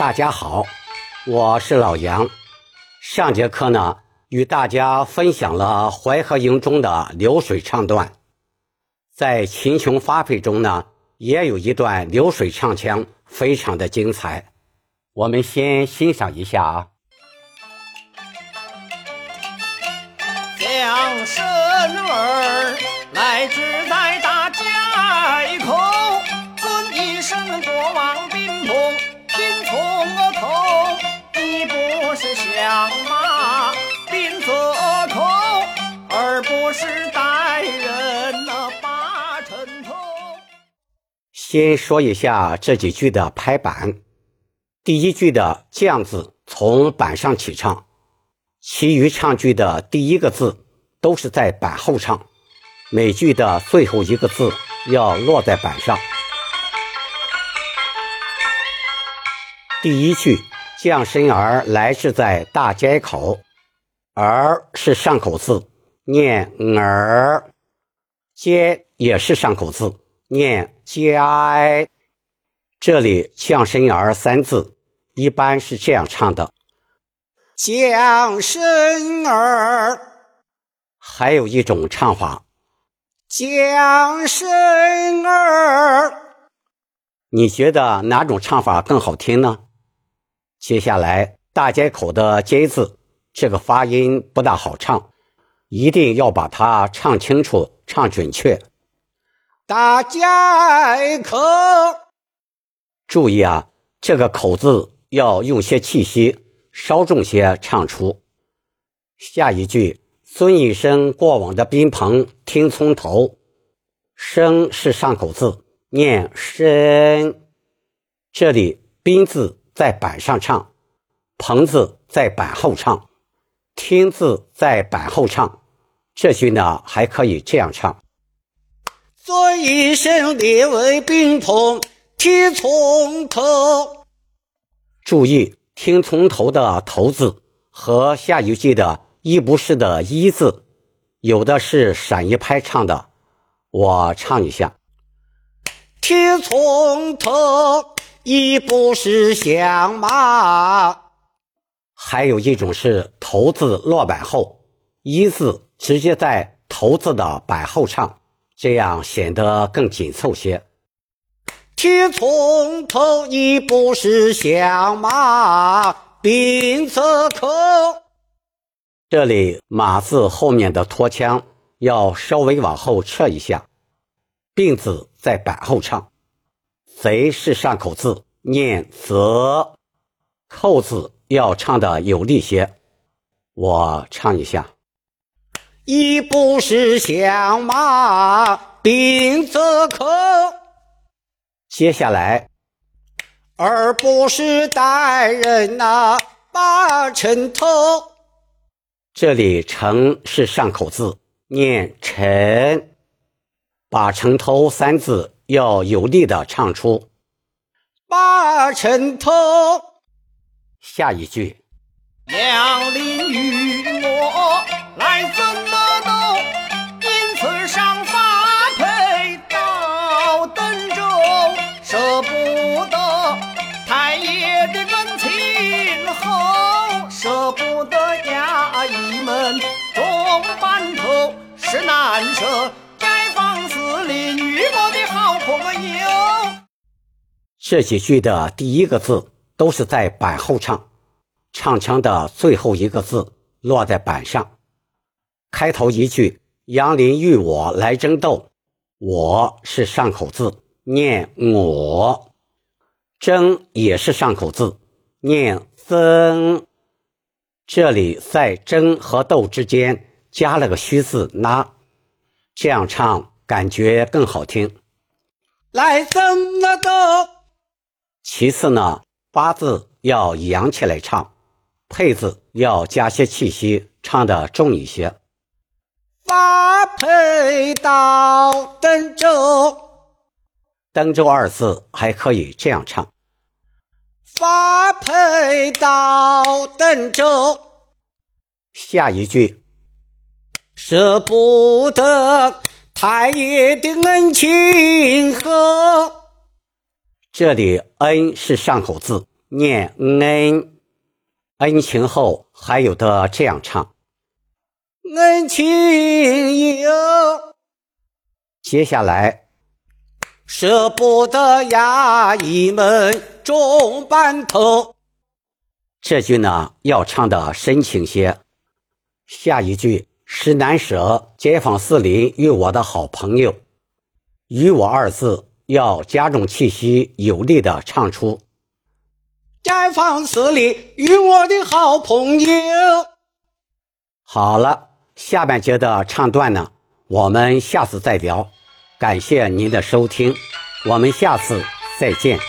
大家好，我是老杨。上节课呢，与大家分享了《淮河营》中的流水唱段，在秦琼发配中呢，也有一段流水唱腔，非常的精彩。我们先欣赏一下啊。将生儿来自在大街口，尊一声是响马宾泽口，而不是待人那把城头。先说一下这几句的拍板。第一句的“将”字从板上起唱，其余唱句的第一个字都是在板后唱，每句的最后一个字要落在板上。第一句“将身儿来是在大街口”，“儿”是上口字，念“儿”；“街”也是上口字，念“街”。这里“降身儿”三字一般是这样唱的：“降身儿。”还有一种唱法，“降身儿。”你觉得哪种唱法更好听呢？接下来“大街口”的“街”字，这个发音不大好唱，一定要把它唱清楚、唱准确。大街口。注意啊，这个“口”字要用些气息，稍重些唱出。下一句“孙一生过往的宾朋听从头”，“声”是上口字，念“生”。这里“宾”字在板上唱，“棚子在板后唱，“听”字在板后唱。这句呢，还可以这样唱：“做一身列为宾朋。”听从头，注意听从头的“头”字和下一句的“一不是”的“一”字，有的是闪一拍唱的。我唱一下：听从头，一不是响马。还有一种是“头”字落板后，“一”字直接在“头”字的板后唱，这样显得更紧凑些。听从头，一不是响马兵则口。这里“马”字后面的拖腔要稍微往后撤一下，“病”字在板后唱，“贼”是上口字，念“则”，“扣”字要唱的有力些。我唱一下：一不是响马兵则口。接下来，而不是带人呐把城头。这里“城”是上口字，念“城”，把城头三字要有力的唱出。八城头。下一句，杨林与我来怎么都，因此上发配到登州。舍不得太爷的恩情厚，舍不得衙役们重板头，是难舍这几句的第一个字都是在板后唱，唱腔的最后一个字落在板上。开头一句“杨林与我来争斗”，我是上口字。念我，争也是上口字，念增。这里在争和斗之间加了个虚字拉，这样唱感觉更好听。来争了斗。其次呢，八字要扬起来唱，配字要加些气息，唱的重一些。发配到登州。登州二字还可以这样唱：发配到登州。下一句，舍不得太爷的恩情厚。这里恩是上口字，念恩，恩情后还有的这样唱：恩情有。接下来，舍不得衙役们种班头。这句呢要唱的深情些。下一句是难舍街坊四邻与我的好朋友，与我二字要加重气息，有力的唱出。绽放死里与我的好朋友。好了，下半节的唱段呢，我们下次再聊。感谢您的收听，我们下次再见。